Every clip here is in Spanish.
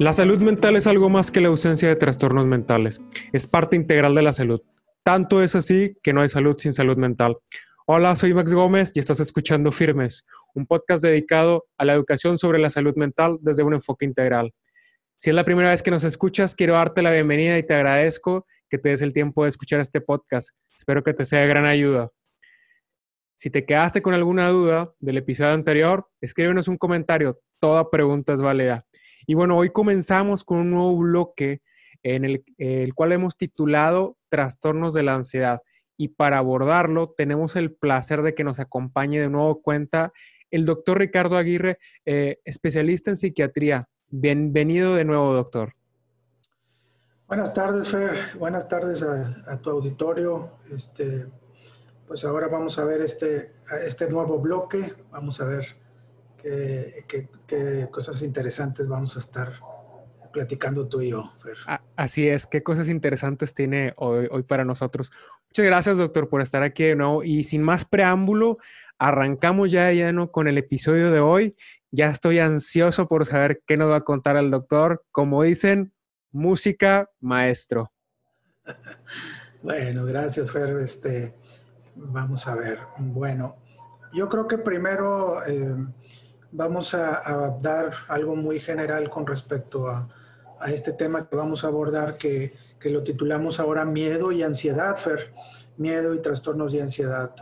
La salud mental es algo más que la ausencia de trastornos mentales. Es parte integral de la salud. Tanto es así que no hay salud sin salud mental. Hola, soy Max Gómez y estás escuchando Firmes, un podcast dedicado a la educación sobre la salud mental desde un enfoque integral. Si es la primera vez que nos escuchas, quiero darte la bienvenida y te agradezco que te des el tiempo de escuchar este podcast. Espero que te sea de gran ayuda. Si te quedaste con alguna duda del episodio anterior, escríbenos un comentario. Toda pregunta es válida. Y bueno, hoy comenzamos con un nuevo bloque en el, el, cual hemos titulado Trastornos de la Ansiedad. Y para abordarlo, tenemos el placer de que nos acompañe de nuevo cuenta el doctor Ricardo Aguirre, eh, especialista en psiquiatría. Bienvenido de nuevo, doctor. Buenas tardes, Fer. Buenas tardes a, a tu auditorio. Este, pues ahora vamos a ver este, este nuevo bloque. Vamos a ver qué, qué, qué, cosas interesantes vamos a estar platicando tú y yo, Fer. Así es, qué cosas interesantes tiene hoy, hoy para nosotros. Muchas gracias, doctor, por estar aquí de nuevo. Y sin más preámbulo, arrancamos ya de lleno con el episodio de hoy. Ya estoy ansioso por saber qué nos va a contar el doctor. Como dicen, música maestro. Bueno, gracias, Fer. Este, vamos a ver. Bueno, yo creo que primero eh, vamos a, a, dar algo muy general con respecto a, este tema que vamos a abordar, que, lo titulamos ahora miedo y ansiedad, Fer. Miedo y trastornos de ansiedad.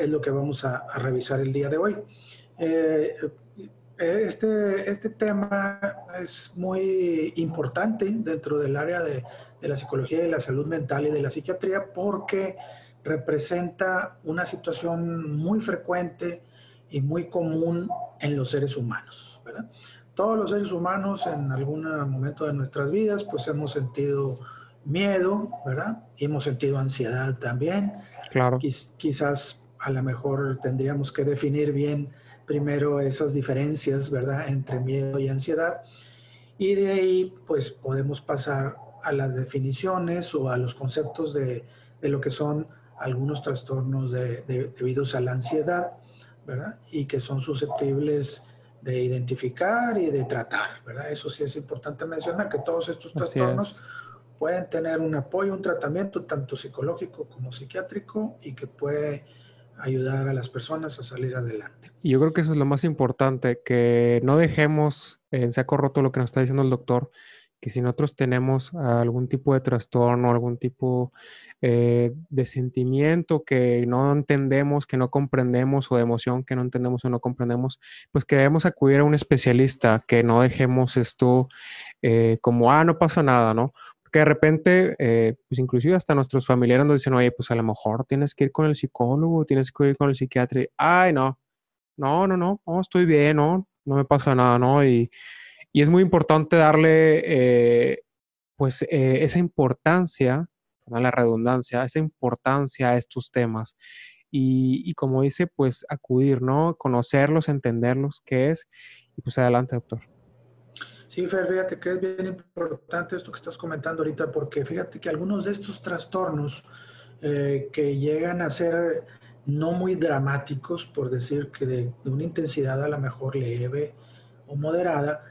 Es lo que vamos a, revisar el día de hoy. Eh, este, este tema es muy importante dentro del área de, de, la psicología y la salud mental y de la psiquiatría porque representa una situación muy frecuente y muy común en los seres humanos. ¿verdad? Todos los seres humanos en algún momento de nuestras vidas pues hemos sentido miedo, ¿verdad? Y hemos sentido ansiedad también. Claro. Quiz, quizás a lo mejor tendríamos que definir bien primero esas diferencias, ¿verdad?, entre miedo y ansiedad. Y de ahí, pues podemos pasar a las definiciones o a los conceptos de, de lo que son algunos trastornos de, de, debidos a la ansiedad, ¿verdad? Y que son susceptibles de identificar y de tratar, ¿verdad? Eso sí es importante mencionar, que todos estos trastornos pueden tener un apoyo, un tratamiento tanto psicológico como psiquiátrico y que puede ayudar a las personas a salir adelante. Y yo creo que eso es lo más importante, que no dejemos en saco roto lo que nos está diciendo el doctor, que si nosotros tenemos algún tipo de trastorno, algún tipo eh, de sentimiento que no entendemos, que no comprendemos, o de emoción que no entendemos o no comprendemos, pues que debemos acudir a un especialista, que no dejemos esto eh, como, ah, no pasa nada, ¿no? que de repente, eh, pues inclusive hasta nuestros familiares nos dicen, oye, pues a lo mejor tienes que ir con el psicólogo, tienes que ir con el psiquiatra. Ay, no, no, no, no, no, estoy bien, no, no me pasa nada, ¿no? Y, y es muy importante darle, eh, pues, eh, esa importancia, la redundancia, esa importancia a estos temas. Y, como dice, pues acudir, ¿no? Conocerlos, entenderlos, qué es. Y pues adelante, doctor. Sí, Fer, fíjate que es bien importante esto que estás comentando ahorita, porque fíjate que algunos de estos trastornos eh, que llegan a ser no muy dramáticos, por decir que de, de, una intensidad a lo mejor leve o moderada,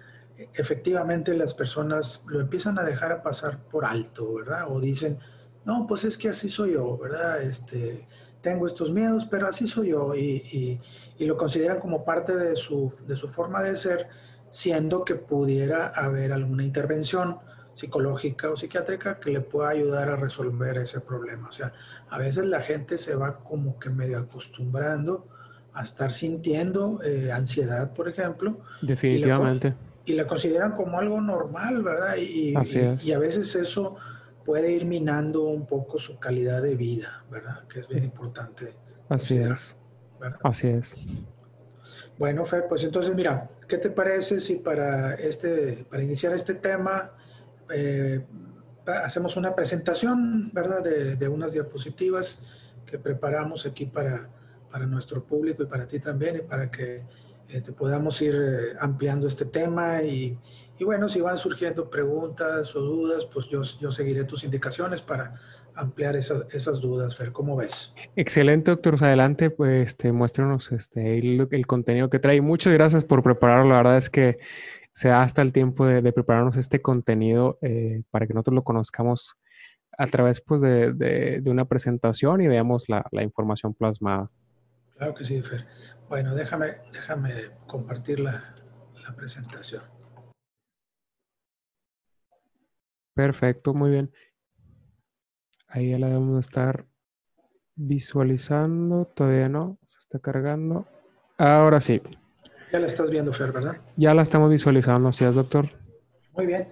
efectivamente las personas lo empiezan a dejar pasar por alto, ¿verdad? O dicen, no, pues es que así soy yo, ¿verdad? Este, tengo estos miedos, pero así soy yo, y, lo consideran como parte de su, de su forma de ser siendo que pudiera haber alguna intervención psicológica o psiquiátrica que le pueda ayudar a resolver ese problema. O sea, a veces la gente se va como que medio acostumbrando a estar sintiendo eh, ansiedad, por ejemplo. Definitivamente. Y la, consideran como algo normal, ¿verdad? Y, Así es. y, a veces eso puede ir minando un poco su calidad de vida, ¿verdad? Que es bien importante. Así es. ¿verdad? Así es. Bueno, Fer, pues entonces mira, ¿qué te parece si para, este, para iniciar este tema eh, hacemos una presentación, ¿verdad? De, de, unas diapositivas que preparamos aquí para, para nuestro público y para ti también, y para que este, podamos ir eh, ampliando este tema. Y, y, bueno, si van surgiendo preguntas o dudas, pues yo, yo seguiré tus indicaciones para, ampliar esas, dudas, Fer. ¿Cómo ves? Excelente, doctor. Adelante, pues este, muéstranos este, el, contenido que trae. Muchas gracias por prepararlo. La verdad es que se da hasta el tiempo de, prepararnos este contenido eh, para que nosotros lo conozcamos a través pues, de, una presentación y veamos la, información plasmada. Claro que sí, Fer. Bueno, déjame, déjame compartir la, la presentación. Perfecto, muy bien. Ahí ya la debemos estar visualizando. Todavía no, se está cargando. Ahora sí. Ya la estás viendo, Fer, ¿verdad? Ya la estamos visualizando, ¿sí es, doctor? Muy bien.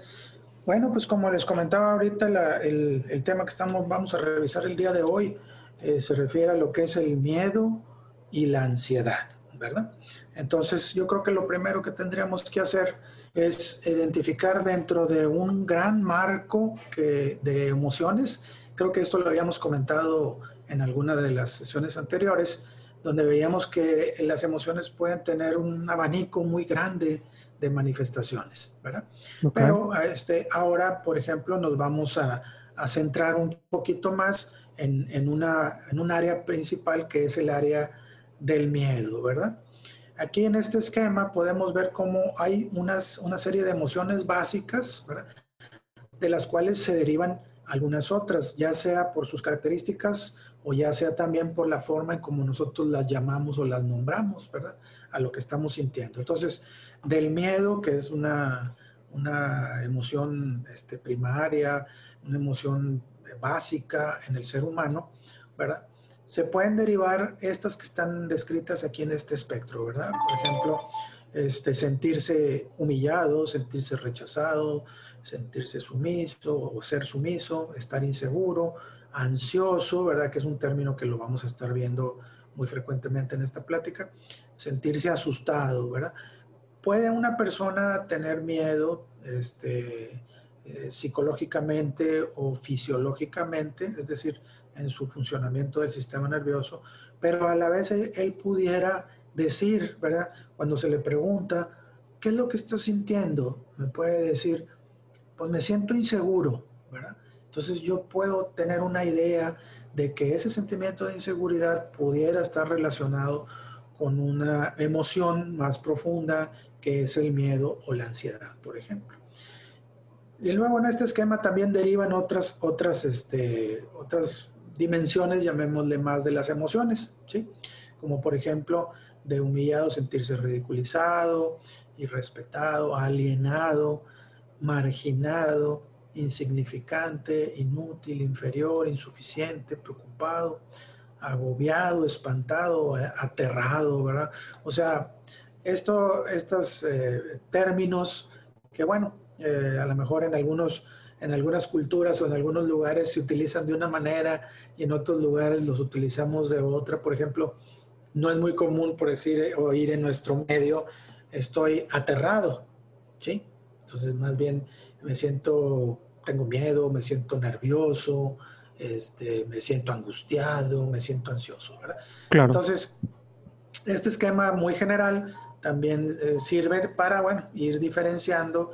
Bueno, pues como les comentaba ahorita, el, tema que estamos, vamos a revisar el día de hoy eh, se refiere a lo que es el miedo y la ansiedad, ¿verdad? Entonces, yo creo que lo primero que tendríamos que hacer es identificar dentro de un gran marco que, de emociones Creo que esto lo habíamos comentado en alguna de las sesiones anteriores, donde veíamos que las emociones pueden tener un abanico muy grande de manifestaciones, ¿verdad? Pero este, ahora, por ejemplo, nos vamos a, centrar un poquito más en, una, en un área principal que es el área del miedo, ¿verdad? Aquí en este esquema podemos ver cómo hay unas, una serie de emociones básicas, ¿verdad? De las cuales se derivan algunas otras, ya sea por sus características o ya sea también por la forma en como nosotros las llamamos o las nombramos, ¿verdad? A lo que estamos sintiendo. Entonces, del miedo, que es una, una emoción este, primaria, una emoción básica en el ser humano, ¿verdad? Se pueden derivar estas que están descritas aquí en este espectro, ¿verdad? Por ejemplo, este, sentirse humillado, sentirse rechazado, sentirse sumiso o ser sumiso, estar inseguro, ansioso, ¿verdad? Que es un término que lo vamos a estar viendo muy frecuentemente en esta plática, sentirse asustado, ¿verdad? Puede una persona tener miedo este, eh, psicológicamente o fisiológicamente, es decir, en su funcionamiento del sistema nervioso, pero a la vez él pudiera decir, ¿verdad? Cuando se le pregunta, ¿qué es lo que está sintiendo? Me puede decir, pues me siento inseguro, ¿verdad? Entonces yo puedo tener una idea de que ese sentimiento de inseguridad pudiera estar relacionado con una emoción más profunda que es el miedo o la ansiedad, por ejemplo. Y luego en este esquema también derivan otras, otras, este, otras dimensiones, llamémosle más de las emociones, ¿sí? Como por ejemplo de humillado, sentirse ridiculizado, irrespetado, alienado, marginado, insignificante, inútil, inferior, insuficiente, preocupado, agobiado, espantado, aterrado, ¿verdad? O sea, esto, estos eh, términos que, bueno, eh, a lo mejor en, algunos, en algunas culturas o en algunos lugares se utilizan de una manera y en otros lugares los utilizamos de otra. Por ejemplo, no es muy común, por decir, oír en nuestro medio, estoy aterrado, ¿sí? Entonces, más bien me siento, tengo miedo, me siento nervioso, este, me siento angustiado, me siento ansioso, ¿verdad? Claro. Entonces, este esquema muy general también eh, sirve para, bueno, ir diferenciando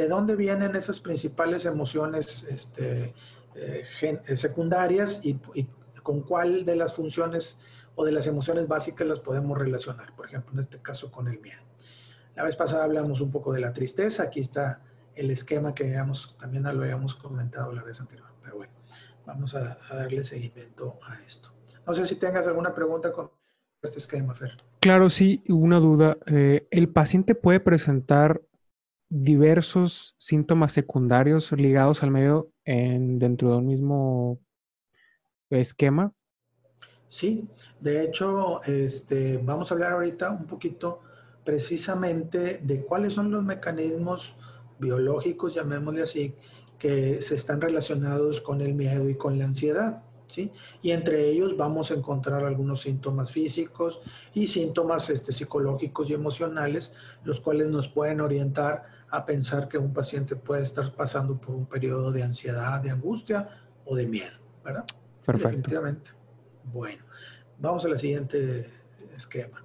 de dónde vienen esas principales emociones este, eh, eh, secundarias y, con cuál de las funciones o de las emociones básicas las podemos relacionar. Por ejemplo, en este caso con el miedo. La vez pasada hablamos un poco de la tristeza, aquí está el esquema que también lo habíamos comentado la vez anterior, pero bueno, vamos a, darle seguimiento a esto. No sé si tengas alguna pregunta con este esquema, Fer. Claro, sí, una duda. Eh, ¿El paciente puede presentar diversos síntomas secundarios ligados al medio en, dentro de un mismo esquema? Sí, de hecho, este, vamos a hablar ahorita un poquito precisamente de cuáles son los mecanismos biológicos, llamémosle así, que se están relacionados con el miedo y con la ansiedad. ¿Sí? Y entre ellos vamos a encontrar algunos síntomas físicos y síntomas este, psicológicos y emocionales, los cuales nos pueden orientar a pensar que un paciente puede estar pasando por un periodo de ansiedad, de angustia o de miedo, ¿verdad? Perfecto. definitivamente. Bueno, vamos al siguiente esquema.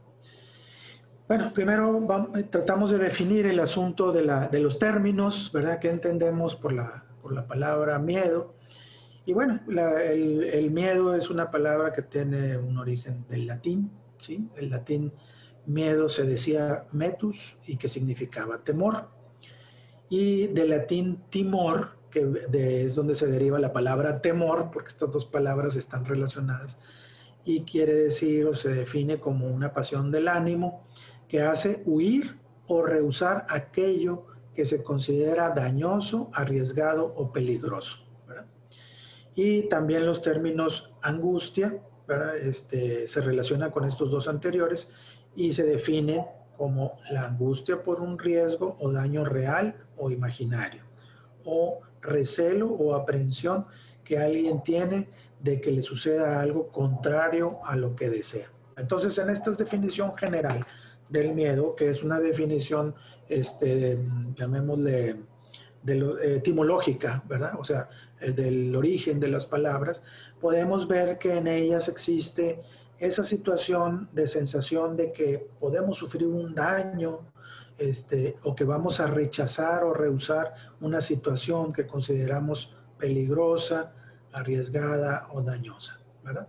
Bueno, primero eh, tratamos de definir el asunto de, los términos, ¿verdad? ¿Qué entendemos por la, por la palabra miedo? Y bueno, el, miedo es una palabra que tiene un origen del latín, ¿sí? El latín miedo se decía metus y que significaba temor. Y del latín timor, que es donde se deriva la palabra temor, porque estas dos palabras están relacionadas, y quiere decir o se define como una pasión del ánimo que hace huir o rehusar aquello que se considera dañoso, arriesgado o peligroso. Y también los términos angustia este, se relacionan con estos dos anteriores y se definen como la angustia por un riesgo o daño real o imaginario, o recelo o aprehensión que alguien tiene de que le suceda algo contrario a lo que desea. Entonces, en esta definición general del miedo, que es una definición, este, llamémosle, de eh, etimológica, ¿verdad? O sea, del origen de las palabras, podemos ver que en ellas existe esa situación de sensación de que podemos sufrir un daño este, o que vamos a rechazar o rehusar una situación que consideramos peligrosa, arriesgada o dañosa. ¿verdad?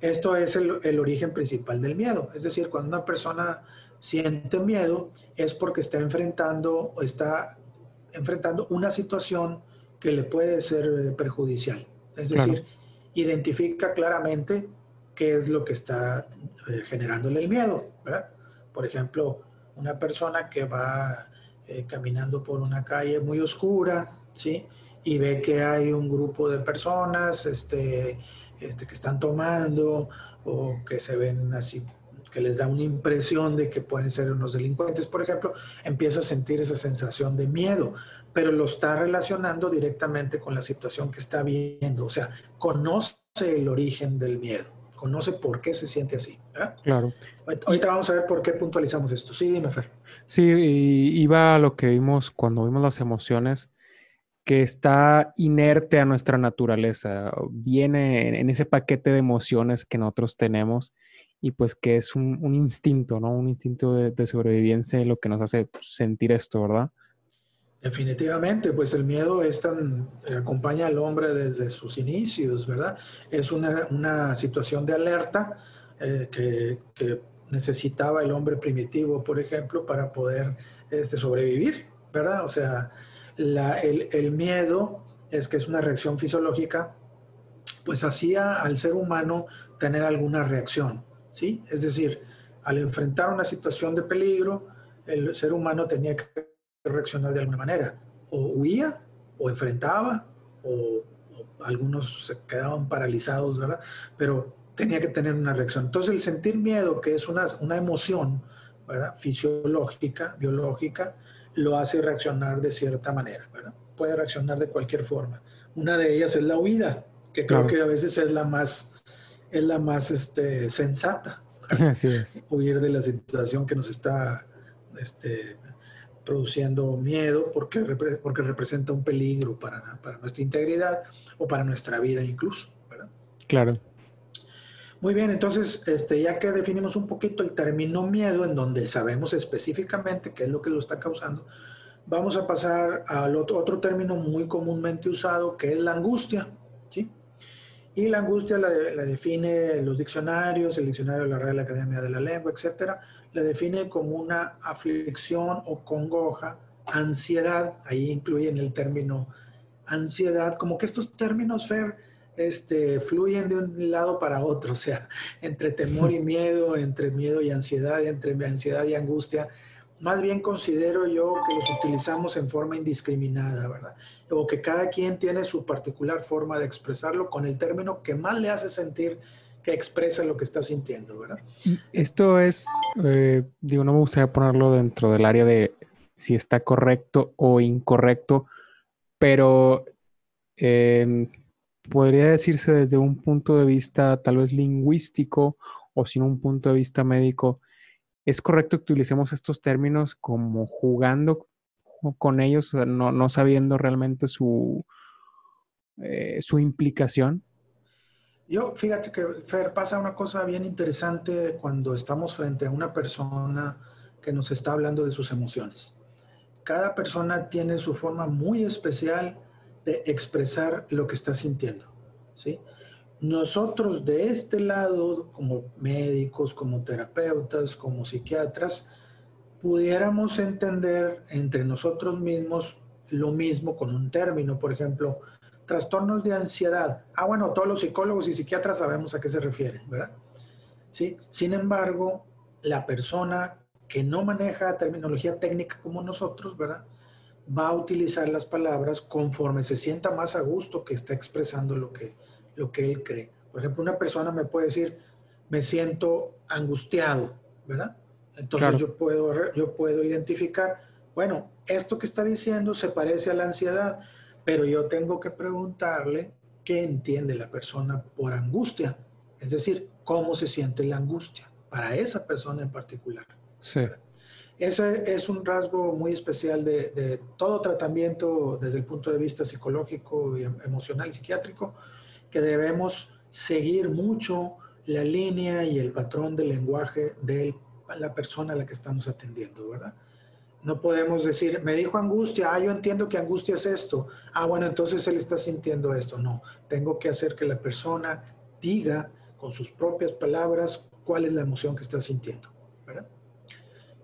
Esto es el, el, origen principal del miedo. Es decir, cuando una persona siente miedo es porque está enfrentando o está enfrentando una situación que le puede ser eh, perjudicial. Es decir, identifica claramente qué es lo que está eh, generándole el miedo. ¿verdad? Por ejemplo, una persona que va eh, caminando por una calle muy oscura, ¿sí? Y ve que hay un grupo de personas este, este, que están tomando o que se ven así que les da una impresión de que pueden ser unos delincuentes, por ejemplo, empieza a sentir esa sensación de miedo, pero lo está relacionando directamente con la situación que está viendo, o sea, conoce el origen del miedo, conoce por qué se siente así. Claro. Ahorita vamos a ver por qué puntualizamos esto. Sí, dime, Fer. Sí, iba a lo que vimos cuando vimos las emociones, que está inerte a nuestra naturaleza, viene en ese paquete de emociones que nosotros tenemos y pues que es un, instinto, ¿no? Un instinto de, sobrevivencia lo que nos hace sentir esto, ¿verdad? Definitivamente, pues el miedo es tan, eh, acompaña al hombre desde sus inicios, ¿verdad? Es una, situación de alerta eh, que, necesitaba el hombre primitivo, por ejemplo, para poder este, sobrevivir, ¿verdad? O sea, el, el miedo es que es una reacción fisiológica, pues hacía al ser humano tener alguna reacción. ¿sí? Es decir, al enfrentar una situación de peligro, el ser humano tenía que reaccionar de alguna manera. O huía, o enfrentaba, o, algunos se quedaban paralizados, ¿verdad? Pero tenía que tener una reacción. Entonces, el sentir miedo, que es una, una emoción, ¿verdad? Fisiológica, biológica, lo hace reaccionar de cierta manera, ¿verdad? Puede reaccionar de cualquier forma. Una de ellas es la huida, que creo que a veces es la más es la más este, sensata. Así es. Huir de la situación que nos está este, produciendo miedo porque, porque representa un peligro para, para, nuestra integridad o para nuestra vida incluso. ¿verdad? Claro. Muy bien, entonces, este, ya que definimos un poquito el término miedo, en donde sabemos específicamente qué es lo que lo está causando, vamos a pasar al otro, otro término muy comúnmente usado, que es la angustia. ¿sí? Y la angustia la, define los diccionarios, el diccionario de la Real Academia de la Lengua, etcétera, la define como una aflicción o congoja, ansiedad, ahí incluyen el término ansiedad, como que estos términos, Fer, este, fluyen de un lado para otro, o sea, entre temor y miedo, entre miedo y ansiedad, entre ansiedad y angustia, más bien considero yo que los utilizamos en forma indiscriminada, ¿verdad? O que cada quien tiene su particular forma de expresarlo con el término que más le hace sentir que expresa lo que está sintiendo, ¿verdad? Esto es, eh, digo, no me gustaría ponerlo dentro del área de si está correcto o incorrecto, pero em, podría decirse desde un punto de vista tal vez lingüístico o sin un punto de vista médico, ¿Es correcto que utilicemos estos términos como jugando con ellos, no, sabiendo realmente su, eh, su implicación? Yo, fíjate que, Fer, pasa una cosa bien interesante cuando estamos frente a una persona que nos está hablando de sus emociones. Cada persona tiene su forma muy especial de expresar lo que está sintiendo. ¿sí? Nosotros de este lado, como médicos, como terapeutas, como psiquiatras, pudiéramos entender entre nosotros mismos lo mismo con un término, por ejemplo, trastornos de ansiedad. Ah, bueno, todos los psicólogos y psiquiatras sabemos a qué se refieren, ¿verdad? ¿Sí? Sin embargo, la persona que no maneja terminología técnica como nosotros, ¿verdad? Va a utilizar las palabras conforme se sienta más a gusto que está expresando lo que, lo que él cree. Por ejemplo, una persona me puede decir, me siento angustiado, ¿verdad? Entonces yo, puedo, yo puedo identificar, bueno, esto que está diciendo se parece a la ansiedad, pero yo tengo que preguntarle qué entiende la persona por angustia, es decir, cómo se siente la angustia para esa persona en particular. Sí. Ese es un rasgo muy especial de, de, todo tratamiento desde el punto de vista psicológico, y em, emocional y psiquiátrico, que debemos seguir mucho la línea y el patrón del lenguaje de la persona a la que estamos atendiendo, ¿verdad? No podemos decir, me dijo angustia, ah, yo entiendo que angustia es esto. Ah, bueno, entonces él está sintiendo esto. No, tengo que hacer que la persona diga con sus propias palabras cuál es la emoción que está sintiendo.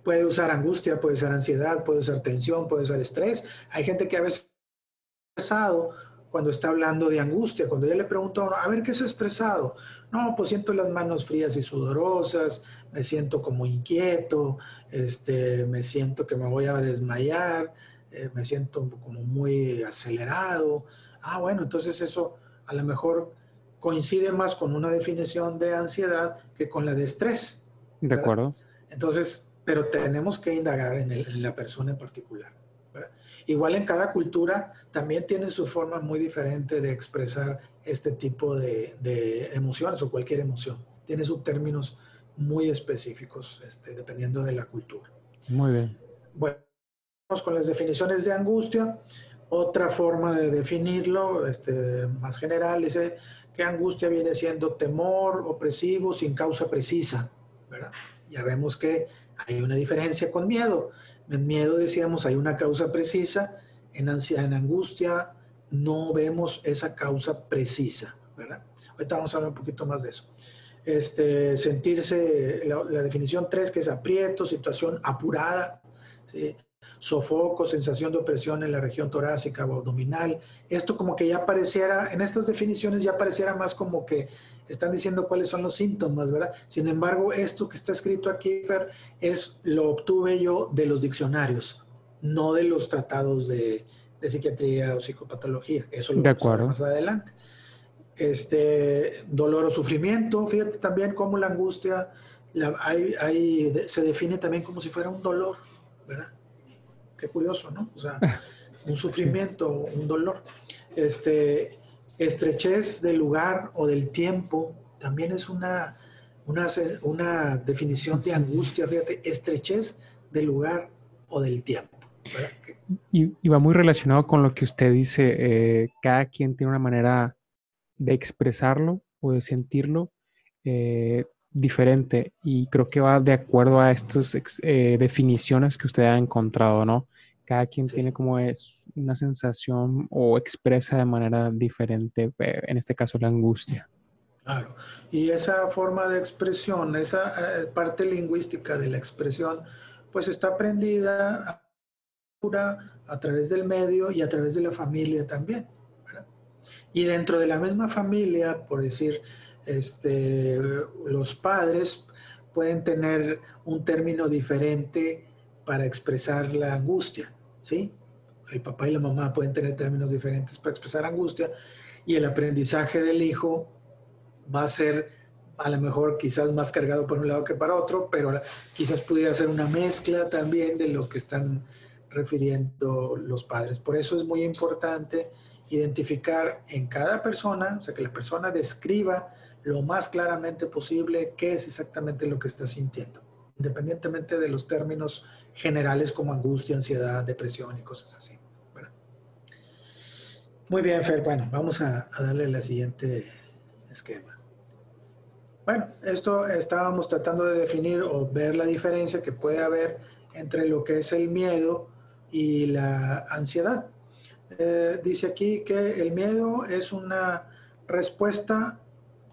Puede usar angustia, puede usar ansiedad, puede usar tensión, puede usar estrés. Hay gente que a veces estresado cuando está hablando de angustia. Cuando yo le pregunto, a ver, ¿qué es estresado? No, pues siento las manos frías y sudorosas, me siento como inquieto, este, me siento que me voy a desmayar, eh, me siento como muy acelerado. Ah, bueno, entonces eso a lo mejor coincide más con una definición de ansiedad que con la de estrés. De acuerdo. Entonces, pero tenemos que indagar en, la persona en particular. Igual en cada cultura también tiene su forma muy diferente de expresar este tipo de, emociones o cualquier emoción. Tiene sus términos muy específicos este, dependiendo de la cultura. Muy bien. Bueno, vamos con las definiciones de angustia. Otra forma de definirlo, este, más general, dice que angustia viene siendo temor opresivo sin causa precisa, ¿verdad? Ya vemos que hay una diferencia con miedo. En miedo decíamos hay una causa precisa, en, ansiedad, en angustia no vemos esa causa precisa, ¿verdad? Ahorita vamos a hablar un poquito más de eso. Este, sentirse, la, definición 3, que es aprieto, situación apurada, sofoco, sensación de opresión en la región torácica o abdominal. Esto como que ya pareciera, en estas definiciones ya pareciera más como que están diciendo cuáles son los síntomas, ¿verdad? Sin embargo, esto que está escrito aquí, Fer, es, lo obtuve yo de los diccionarios, no de los tratados de, psiquiatría o psicopatología. Eso lo de acuerdo. más adelante. Este, dolor o sufrimiento, fíjate también cómo la angustia se define también como si fuera un dolor, ¿verdad? Qué curioso, ¿no? O sea, un sufrimiento, un dolor. Este, estrechez del lugar o del tiempo también es una, una, una definición de angustia, fíjate, estrechez del lugar o del tiempo. Y, va muy relacionado con lo que usted dice, eh, cada quien tiene una manera de expresarlo o de sentirlo eh, diferente y creo que va de acuerdo a estas eh, definiciones que usted ha encontrado, ¿no? Cada quien tiene como es una sensación o expresa de manera diferente, eh, en este caso la angustia. Claro, y esa forma de expresión, esa eh, parte lingüística de la expresión, pues está aprendida a través del medio y a través de la familia también. Y dentro de la misma familia, por decir, este, los padres pueden tener un término diferente para expresar la angustia, ¿sí? El papá y la mamá pueden tener términos diferentes para expresar angustia y el aprendizaje del hijo va a ser a lo mejor quizás más cargado por un lado que para otro, pero quizás pudiera ser una mezcla también de lo que están refiriendo los padres. Por eso es muy importante identificar en cada persona, o sea, que la persona describa lo más claramente posible qué es exactamente lo que está sintiendo, independientemente de los términos generales como angustia, ansiedad, depresión y cosas así. Muy bien, Fer. Bueno, vamos a, darle el siguiente esquema. Bueno, esto estábamos tratando de definir o ver la diferencia que puede haber entre lo que es el miedo y la ansiedad. Eh, dice aquí que el miedo es una respuesta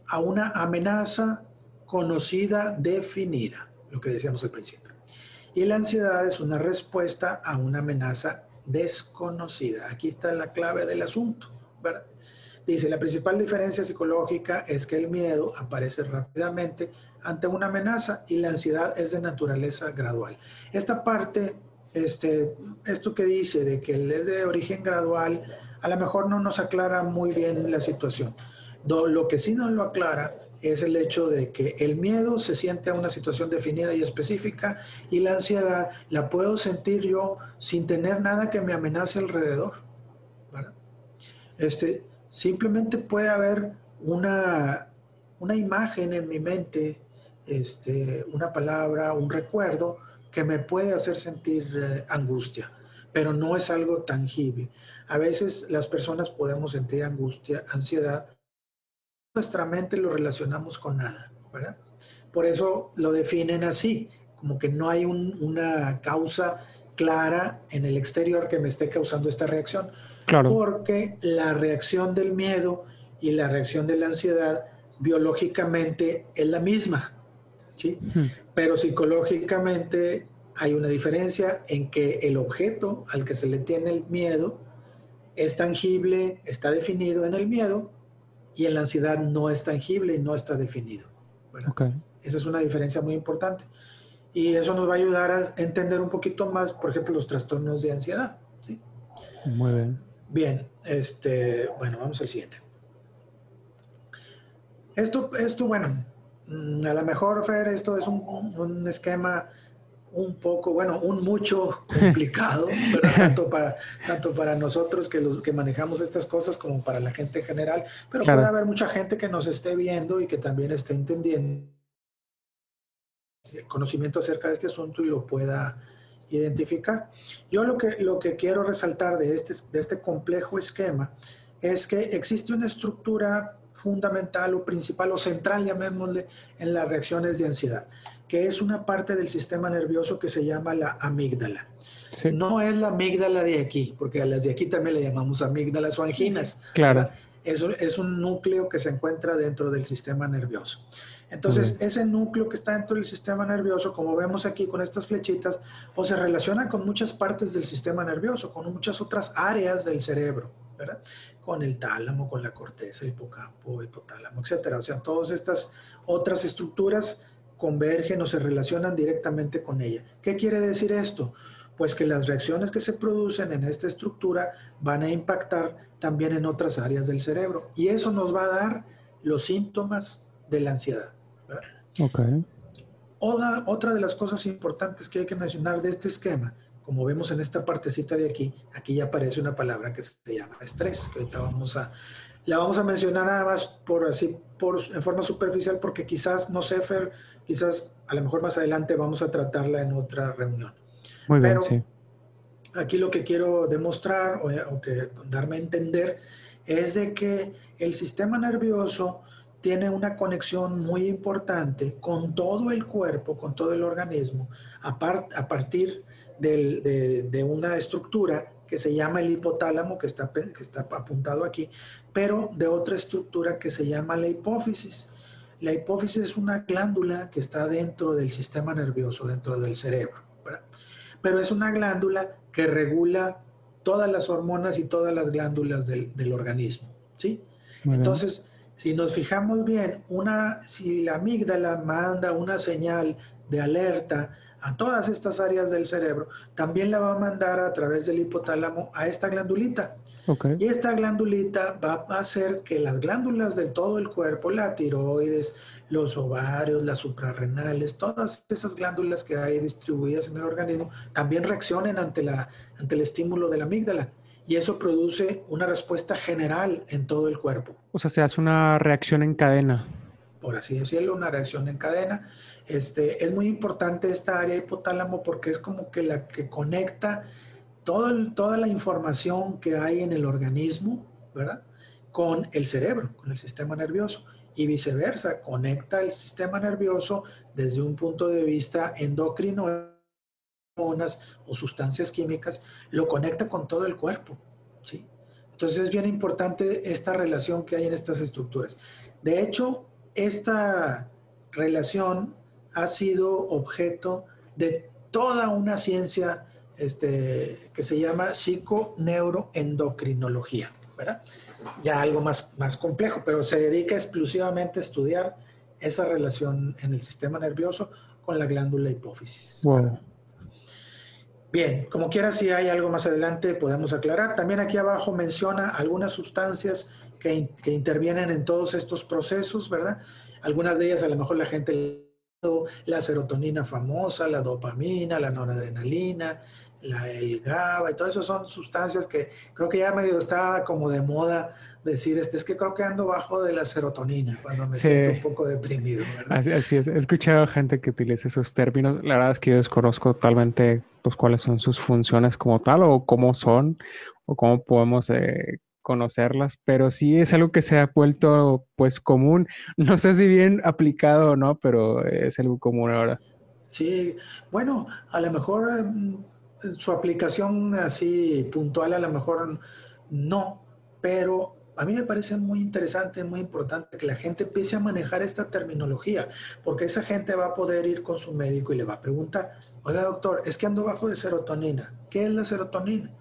a una amenaza conocida, definida, lo que decíamos al principio. Y la ansiedad es una respuesta a una amenaza desconocida. Aquí está la clave del asunto, ¿verdad? Dice, la principal diferencia psicológica es que el miedo aparece rápidamente ante una amenaza y la ansiedad es de naturaleza gradual. Esta parte, este, esto que dice de que es de origen gradual, a lo mejor no nos aclara muy bien la situación. Lo que sí nos lo aclara es el hecho de que el miedo se siente a una situación definida y específica y la ansiedad la puedo sentir yo sin tener nada que me amenace alrededor. Este, Simplemente puede haber una, una imagen en mi mente, este, una palabra, un recuerdo que me puede hacer sentir eh, angustia, pero no es algo tangible. A veces las personas podemos sentir angustia, ansiedad, nuestra mente lo relacionamos con nada, ¿verdad? Por eso lo definen así, como que no hay una causa clara en el exterior que me esté causando esta reacción. Porque la reacción del miedo y la reacción de la ansiedad biológicamente es la misma, ¿sí? Pero psicológicamente hay una diferencia en que el objeto al que se le tiene el miedo es tangible, está definido en el miedo y en la ansiedad no es tangible y no está definido. Esa es una diferencia muy importante. Y eso nos va a ayudar a entender un poquito más, por ejemplo, los trastornos de ansiedad. ¿sí? Muy bien. Bien, este, bueno, vamos al siguiente. Esto, esto, bueno, mm, a lo mejor, Fer, esto es un, esquema un poco, bueno, un mucho complicado, tanto, para, tanto para nosotros que, los, que manejamos estas cosas como para la gente en general, pero puede haber mucha gente que nos esté viendo y que también esté entendiendo conocimiento acerca de este asunto y lo pueda identificar. Yo lo que, lo que quiero resaltar de este, de este complejo esquema es que existe una estructura fundamental o principal o central, llamémosle, en las reacciones de ansiedad, que es una parte del sistema nervioso que se llama la amígdala. No es la amígdala de aquí, porque a las de aquí también le llamamos amígdalas o anginas. Claro. Es, es un núcleo que se encuentra dentro del sistema nervioso. Entonces, ese núcleo que está dentro del sistema nervioso, como vemos aquí con estas flechitas, pues se relaciona con muchas partes del sistema nervioso, con muchas otras áreas del cerebro, ¿verdad? Con el tálamo, con la corteza, el hipocampo, hipotálamo, etcétera. O sea, todas estas otras estructuras convergen o se relacionan directamente con ella. ¿Qué quiere decir esto? Pues que las reacciones que se producen en esta estructura van a impactar también en otras áreas del cerebro y eso nos va a dar los síntomas de la ansiedad. Okay. Otra, otra de las cosas importantes que hay que mencionar de este esquema, como vemos en esta partecita de aquí, aquí ya aparece una palabra que se llama estrés, que ahorita vamos a, la vamos a mencionar nada más por así, por, en forma superficial, porque quizás, no sé, Fer, quizás a lo mejor más adelante vamos a tratarla en otra reunión. Muy bien, sí. Aquí lo que quiero demostrar o, o que darme a entender es de que el sistema nervioso tiene una conexión muy importante con todo el cuerpo, con todo el organismo, a, a partir de, una estructura que se llama el hipotálamo, que está, que está apuntado aquí, pero de otra estructura que se llama la hipófisis. La hipófisis es una glándula que está dentro del sistema nervioso, dentro del cerebro, pero es una glándula que regula todas las hormonas y todas las glándulas del, organismo, ¿sí? Entonces, si nos fijamos bien, una, si la amígdala manda una señal de alerta a todas estas áreas del cerebro, también la va a mandar a través del hipotálamo a esta glandulita. Y esta glandulita va a hacer que las glándulas de todo el cuerpo, la tiroides, los ovarios, las suprarrenales, todas esas glándulas que hay distribuidas en el organismo, también reaccionen ante, la, ante el estímulo de la amígdala y eso produce una respuesta general en todo el cuerpo. O sea, se hace una reacción en cadena. Por así decirlo, una reacción en cadena. Este, es muy importante esta área hipotálamo porque es como que la que conecta toda la información que hay en el organismo, ¿verdad? Con el cerebro, con el sistema nervioso. Y viceversa, conecta el sistema nervioso desde un punto de vista endocrino o sustancias químicas, lo conecta con todo el cuerpo. ¿sí? Entonces es bien importante esta relación que hay en estas estructuras. De hecho, esta relación ha sido objeto de toda una ciencia este, que se llama psiconeuroendocrinología, ¿verdad? Ya algo más, más complejo, pero se dedica exclusivamente a estudiar esa relación en el sistema nervioso con la glándula hipófisis. Bien, como quiera, si hay algo más adelante podemos aclarar. También aquí abajo menciona algunas sustancias que, que intervienen en todos estos procesos, ¿verdad? Algunas de ellas a lo mejor la gente la serotonina famosa, la dopamina, la noradrenalina, la, el GABA, y todo eso son sustancias que creo que ya medio está como de moda decir, este, es que creo que ando bajo de la serotonina cuando me siento un poco deprimido, ¿verdad? Así, es, he escuchado gente que utiliza esos términos, la verdad es que yo desconozco totalmente pues, cuáles son sus funciones como tal o cómo son o cómo podemos eh, conocerlas, pero sí es algo que se ha vuelto pues común. No sé si bien aplicado o no, pero es algo común ahora. Sí, bueno, a lo mejor em, su aplicación así puntual, a lo mejor no, pero a mí me parece muy interesante, muy importante que la gente empiece a manejar esta terminología, porque esa gente va a poder ir con su médico y le va a preguntar, oiga doctor, es que ando bajo de serotonina, ¿qué es la serotonina?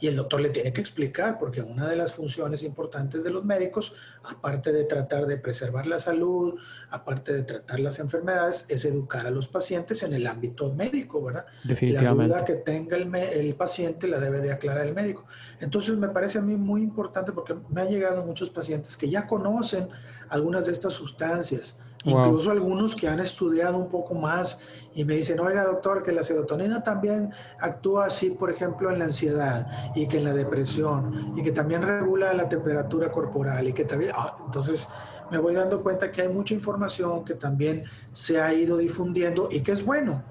Y el doctor le tiene que explicar, porque una de las funciones importantes de los médicos, aparte de tratar de preservar la salud, aparte de tratar las enfermedades, es educar a los pacientes en el ámbito médico, ¿verdad? Definitivamente. La duda que tenga el, el paciente la debe de aclarar el médico. Entonces me parece a mí muy importante porque me han llegado muchos pacientes que ya conocen algunas de estas sustancias, Incluso algunos que han estudiado un poco más y me dicen, oiga doctor, que la serotonina también actúa así, por ejemplo, en la ansiedad y que en la depresión y que también regula la temperatura corporal y que también... Ah, entonces me voy dando cuenta que hay mucha información que también se ha ido difundiendo y que es bueno.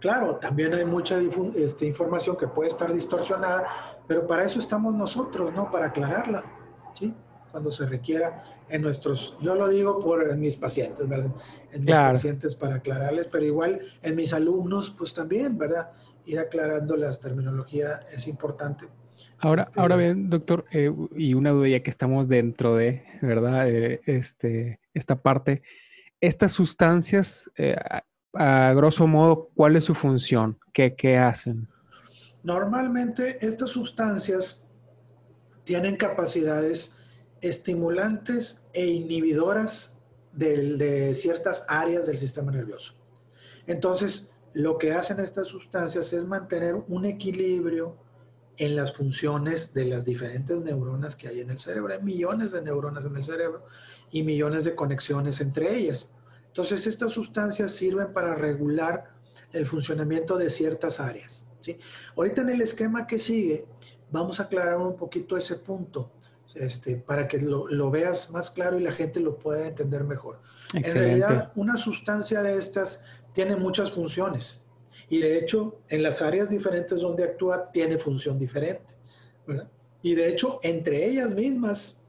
Claro, también hay mucha este, información que puede estar distorsionada, pero para eso estamos nosotros, ¿no? Para aclararla, ¿sí? Cuando se requiera en nuestros, yo lo digo por mis pacientes, ¿verdad? En mis pacientes para aclararles, pero igual en mis alumnos, pues también, ¿verdad? Ir aclarando las terminologías es importante. Ahora, este, ahora bien, doctor, eh, y una duda ya que estamos dentro de, ¿verdad? Eh, este, esta parte, estas sustancias, eh, a, grosso modo, ¿cuál es su función? ¿Qué, qué hacen? Normalmente estas sustancias tienen capacidades estimulantes e inhibidoras de, ciertas áreas del sistema nervioso. Entonces, lo que hacen estas sustancias es mantener un equilibrio en las funciones de las diferentes neuronas que hay en el cerebro. Hay millones de neuronas en el cerebro y millones de conexiones entre ellas. Entonces, estas sustancias sirven para regular el funcionamiento de ciertas áreas. ¿sí? Ahorita en el esquema que sigue, vamos a aclarar un poquito ese punto este, para que lo, veas más claro y la gente lo pueda entender mejor. En realidad, una sustancia de estas tiene muchas funciones y de hecho, en las áreas diferentes donde actúa, tiene función diferente. Y de hecho, entre ellas mismas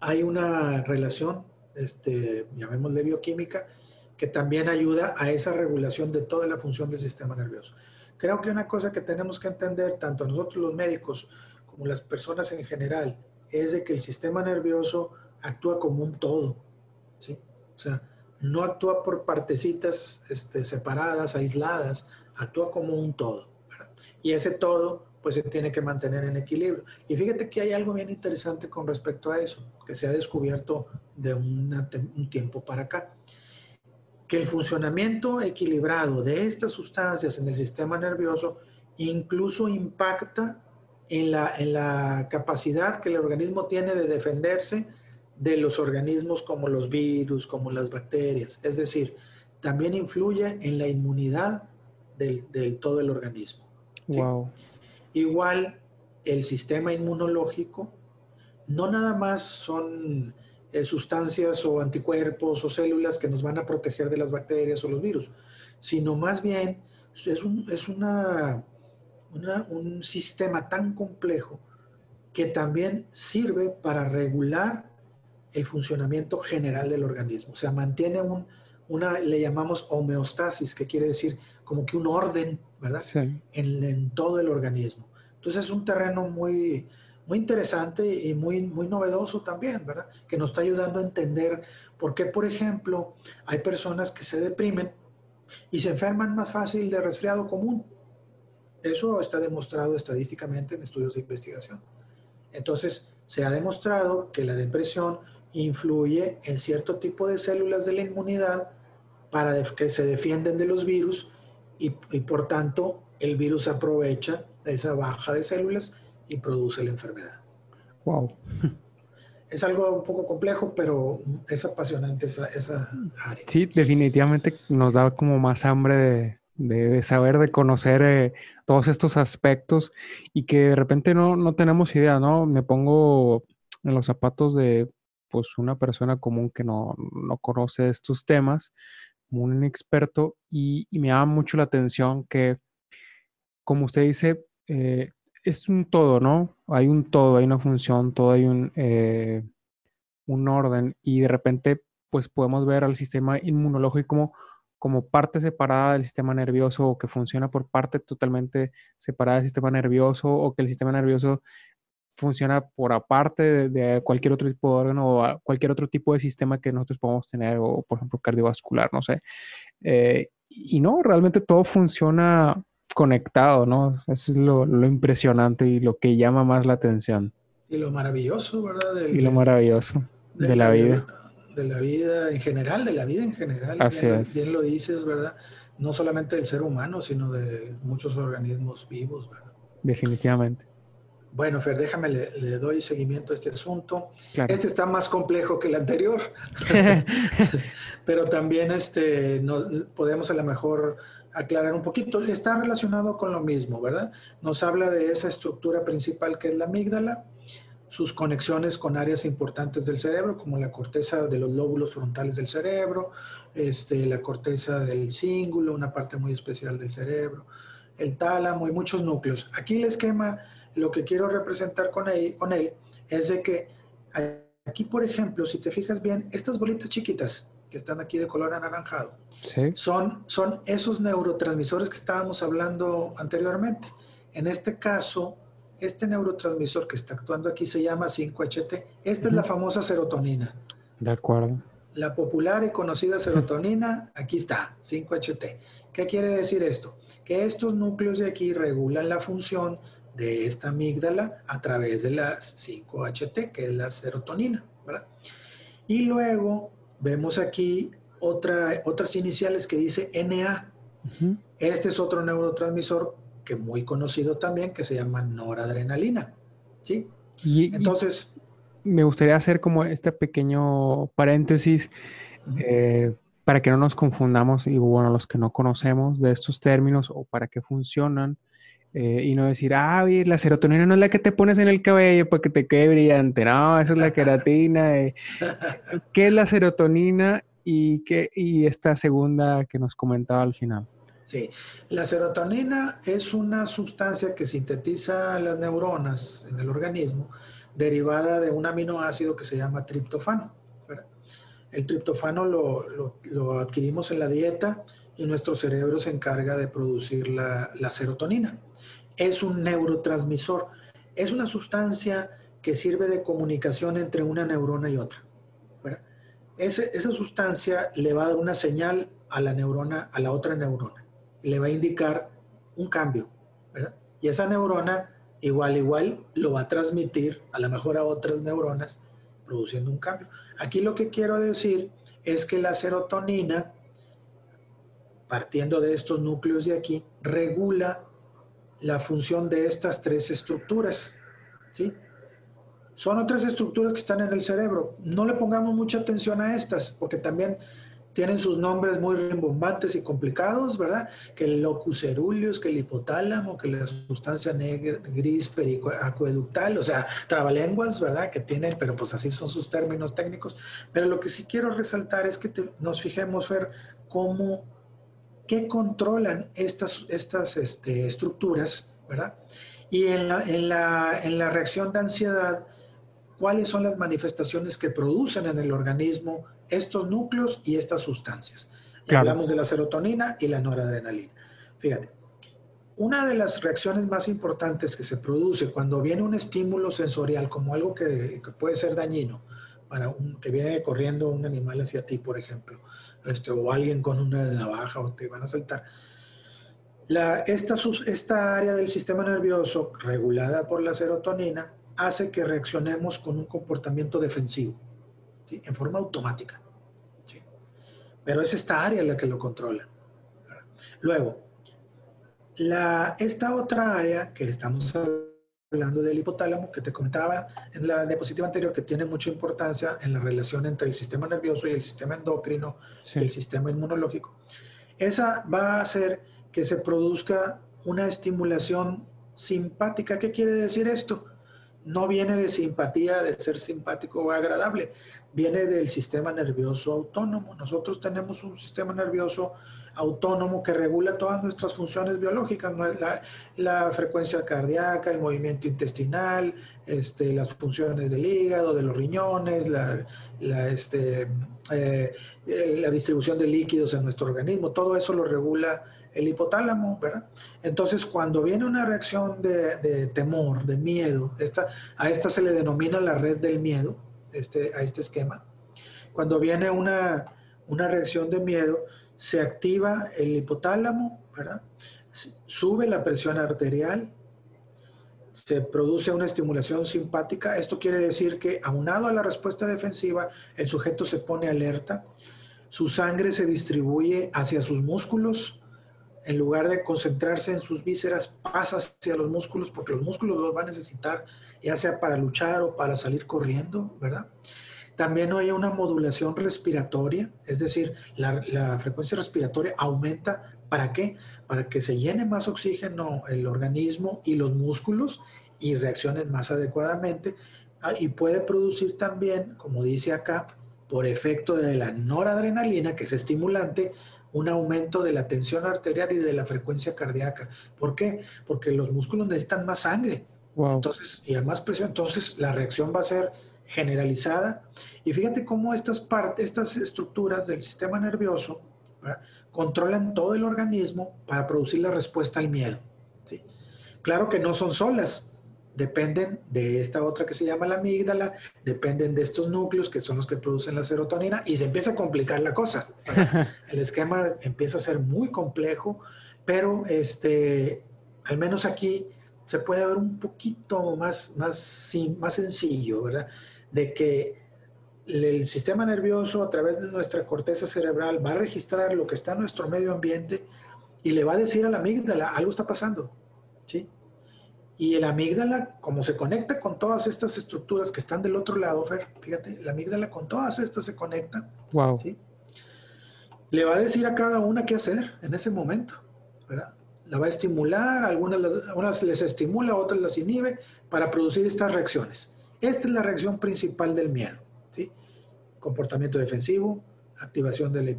hay una relación, este, llamémosle bioquímica, que también ayuda a esa regulación de toda la función del sistema nervioso. Creo que una cosa que tenemos que entender, tanto nosotros los médicos como las personas en general, es de que el sistema nervioso actúa como un todo, ¿sí? O sea, no actúa por partecitas este, separadas, aisladas, actúa como un todo. Y ese todo, pues se tiene que mantener en equilibrio. Y fíjate que hay algo bien interesante con respecto a eso, que se ha descubierto de un tiempo para acá. Que el funcionamiento equilibrado de estas sustancias en el sistema nervioso incluso impacta en la, en la capacidad que el organismo tiene de defenderse de los organismos como los virus, como las bacterias. Es decir, también influye en la inmunidad del, todo el organismo. Igual, el sistema inmunológico no nada más son eh, sustancias o anticuerpos o células que nos van a proteger de las bacterias o los virus, sino más bien es, un, es una un sistema tan complejo que también sirve para regular el funcionamiento general del organismo. O sea, mantiene un, una, le llamamos homeostasis, que quiere decir como que un orden, ¿verdad? En, todo el organismo. Entonces es un terreno muy, muy interesante y muy, muy novedoso también, ¿verdad? Que nos está ayudando a entender por qué, por ejemplo, hay personas que se deprimen y se enferman más fácil de resfriado común. Eso está demostrado estadísticamente en estudios de investigación. Entonces, se ha demostrado que la depresión influye en cierto tipo de células de la inmunidad para que se defienden de los virus y, y por tanto el virus aprovecha esa baja de células y produce la enfermedad. Wow. Es algo un poco complejo, pero es apasionante esa, esa área. Sí, definitivamente nos da como más hambre de, saber, de conocer eh, todos estos aspectos y que de repente no, no tenemos idea, ¿no? Me pongo en los zapatos de pues una persona común que no, no conoce estos temas, un inexperto, y, y, me llama mucho la atención que, como usted dice, eh, es un todo, ¿no? Hay un todo, hay una función, todo hay un, eh, un orden y de repente pues podemos ver al sistema inmunológico como, como parte separada del sistema nervioso o que funciona por parte totalmente separada del sistema nervioso o que el sistema nervioso funciona por aparte de, cualquier otro tipo de órgano o cualquier otro tipo de sistema que nosotros podamos tener o por ejemplo cardiovascular, no sé. Eh, y no, realmente todo funciona conectado, ¿no? Eso es lo, impresionante y lo que llama más la atención. Y lo maravilloso, ¿verdad? y lo maravilloso de, la, vida. De la vida en general, de la vida en general. Así bien, es. Bien lo dices, ¿verdad? No solamente del ser humano, sino de muchos organismos vivos, ¿verdad? Definitivamente. Bueno, Fer, déjame, le, doy seguimiento a este asunto. Este está más complejo que el anterior, pero también este, no, podemos a lo mejor aclarar un poquito. Está relacionado con lo mismo, ¿verdad? Nos habla de esa estructura principal que es la amígdala, sus conexiones con áreas importantes del cerebro, como la corteza de los lóbulos frontales del cerebro, este, la corteza del cíngulo, una parte muy especial del cerebro, el tálamo y muchos núcleos. Aquí el esquema, lo que quiero representar con él, con él es de que aquí, por ejemplo, si te fijas bien, estas bolitas chiquitas, que están aquí de color anaranjado, son, son esos neurotransmisores que estábamos hablando anteriormente. En este caso, este neurotransmisor que está actuando aquí se llama 5-HT. Esta es la famosa serotonina. De acuerdo. La popular y conocida serotonina, aquí está, 5-HT. ¿Qué quiere decir esto? Que estos núcleos de aquí regulan la función de esta amígdala a través de la 5-HT, que es la serotonina, ¿verdad? Y luego Vemos aquí otra, otras iniciales que dice NA. Este es otro neurotransmisor que muy conocido también, que se llama noradrenalina. ¿sí? Y, Entonces... me gustaría hacer como este pequeño paréntesis eh, para que no nos confundamos, y bueno, los que no conocemos de estos términos o para qué funcionan. Eh, y no decir, ah, la serotonina no es la que te pones en el cabello para que te quede brillante, no, esa es la queratina. Eh. ¿Qué es la serotonina y, qué, y esta segunda que nos comentaba al final? Sí, la serotonina es una sustancia que sintetiza las neuronas en el organismo derivada de un aminoácido que se llama triptofano. El triptofano lo, lo, adquirimos en la dieta y nuestro cerebro se encarga de producir la, la serotonina es un neurotransmisor. Es una sustancia que sirve de comunicación entre una neurona y otra. esa sustancia le va a dar una señal a la neurona, a la otra neurona. Le va a indicar un cambio. Y esa neurona, igual, igual, lo va a transmitir a lo mejor a otras neuronas, produciendo un cambio. Aquí lo que quiero decir es que la serotonina, partiendo de estos núcleos de aquí, regula la función de estas tres estructuras. ¿sí? Son otras estructuras que están en el cerebro. No le pongamos mucha atención a estas, porque también tienen sus nombres muy rimbombantes y complicados, ¿verdad? Que el locus ceruleus, que el hipotálamo, que la sustancia negra, gris periacueductal, o sea, trabalenguas, ¿verdad? Que tienen, pero pues así son sus términos técnicos. Pero lo que sí quiero resaltar es que nos fijemos, Fer, cómo que controlan estas, estas este, estructuras, ¿verdad? Y en la, en, la, en la reacción de ansiedad, cuáles son las manifestaciones que producen en el organismo estos núcleos y estas sustancias. Hablamos de la serotonina y la noradrenalina. Fíjate, una de las reacciones más importantes que se produce cuando viene un estímulo sensorial, como algo que, puede ser dañino, para un, que viene corriendo un animal hacia ti, por ejemplo, este, o alguien con una navaja o te van a saltar, la, esta, esta área del sistema nervioso, regulada por la serotonina, hace que reaccionemos con un comportamiento defensivo, en forma automática. Pero es esta área la que lo controla. Luego, la, esta otra área que estamos hablando del hipotálamo, que te comentaba en la diapositiva anterior, que tiene mucha importancia en la relación entre el sistema nervioso y el sistema endocrino y el sistema inmunológico, esa va a hacer que se produzca una estimulación simpática. ¿Qué quiere decir esto? No viene de simpatía, de ser simpático o agradable, viene del sistema nervioso autónomo. Nosotros tenemos un sistema nervioso autónomo que regula todas nuestras funciones biológicas, la, frecuencia cardíaca, el movimiento intestinal, este, las funciones del hígado, de los riñones, la, este, eh, la distribución de líquidos en nuestro organismo, todo eso lo regula el hipotálamo, ¿verdad? Entonces, cuando viene una reacción de, temor, de miedo, a esta se le denomina la red del miedo, este, a este esquema. Cuando viene una, una reacción de miedo, se activa el hipotálamo. Sube la presión arterial, se produce una estimulación simpática. Esto quiere decir que aunado a la respuesta defensiva, el sujeto se pone alerta, su sangre se distribuye hacia sus músculos, en lugar de concentrarse en sus vísceras, pasa hacia los músculos, porque los músculos los va a necesitar, ya sea para luchar o para salir corriendo, ¿verdad? También hay una modulación respiratoria, es decir, la, frecuencia respiratoria aumenta. ¿Para qué? Para que se llene más oxígeno el organismo y los músculos y reaccionen más adecuadamente. Ah, y puede producir también, como dice acá, por efecto de la noradrenalina, que es estimulante, un aumento de la tensión arterial y de la frecuencia cardíaca. ¿Por qué? Porque los músculos necesitan más sangre. Entonces, y a más presión, entonces la reacción va a ser generalizada. Y fíjate cómo estas partes, estas estructuras del sistema nervioso controlan todo el organismo para producir la respuesta al miedo. Claro que no son solas, dependen de esta otra que se llama la amígdala, dependen de estos núcleos que son los que producen la serotonina y se empieza a complicar la cosa. El esquema empieza a ser muy complejo, pero este, al menos aquí se puede ver un poquito más, más, más sencillo, ¿verdad? de que el sistema nervioso a través de nuestra corteza cerebral va a registrar lo que está en nuestro medio ambiente y le va a decir a la amígdala, algo está pasando, ¿sí? Y el amígdala, como se conecta con todas estas estructuras que están del otro lado, Fer, fíjate, la amígdala con todas estas se conecta, wow. ¿sí? Le va a decir a cada una qué hacer en ese momento, ¿verdad? La va a estimular, algunas, algunas les estimula, otras las inhibe para producir estas reacciones. Esta es la reacción principal del miedo. ¿sí? Comportamiento defensivo, activación del,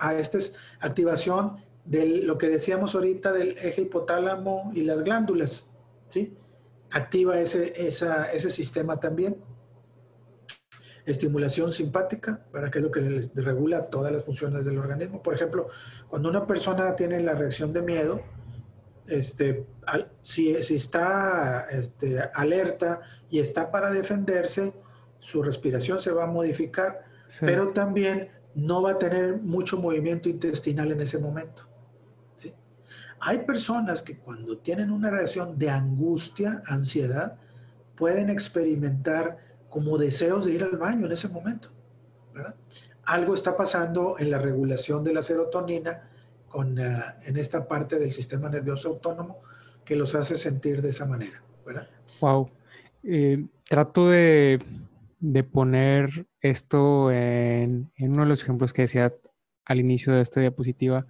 Ah, esta es activación de lo que decíamos ahorita del eje hipotálamo y las glándulas. ¿sí? Activa ese, ese sistema también. Estimulación simpática, para que es lo que regula todas las funciones del organismo. Por ejemplo, cuando una persona tiene la reacción de miedo, este, si, está este, alerta y está para defenderse, su respiración se va a modificar, pero también no va a tener mucho movimiento intestinal en ese momento. Hay personas que cuando tienen una reacción de angustia, ansiedad, pueden experimentar como deseos de ir al baño en ese momento. Algo está pasando en la regulación de la serotonina eh, en esta parte del sistema nervioso autónomo que los hace sentir de esa manera, ¿verdad? Wow. Eh, trato de, poner esto en, uno de los ejemplos que decía al inicio de esta diapositiva,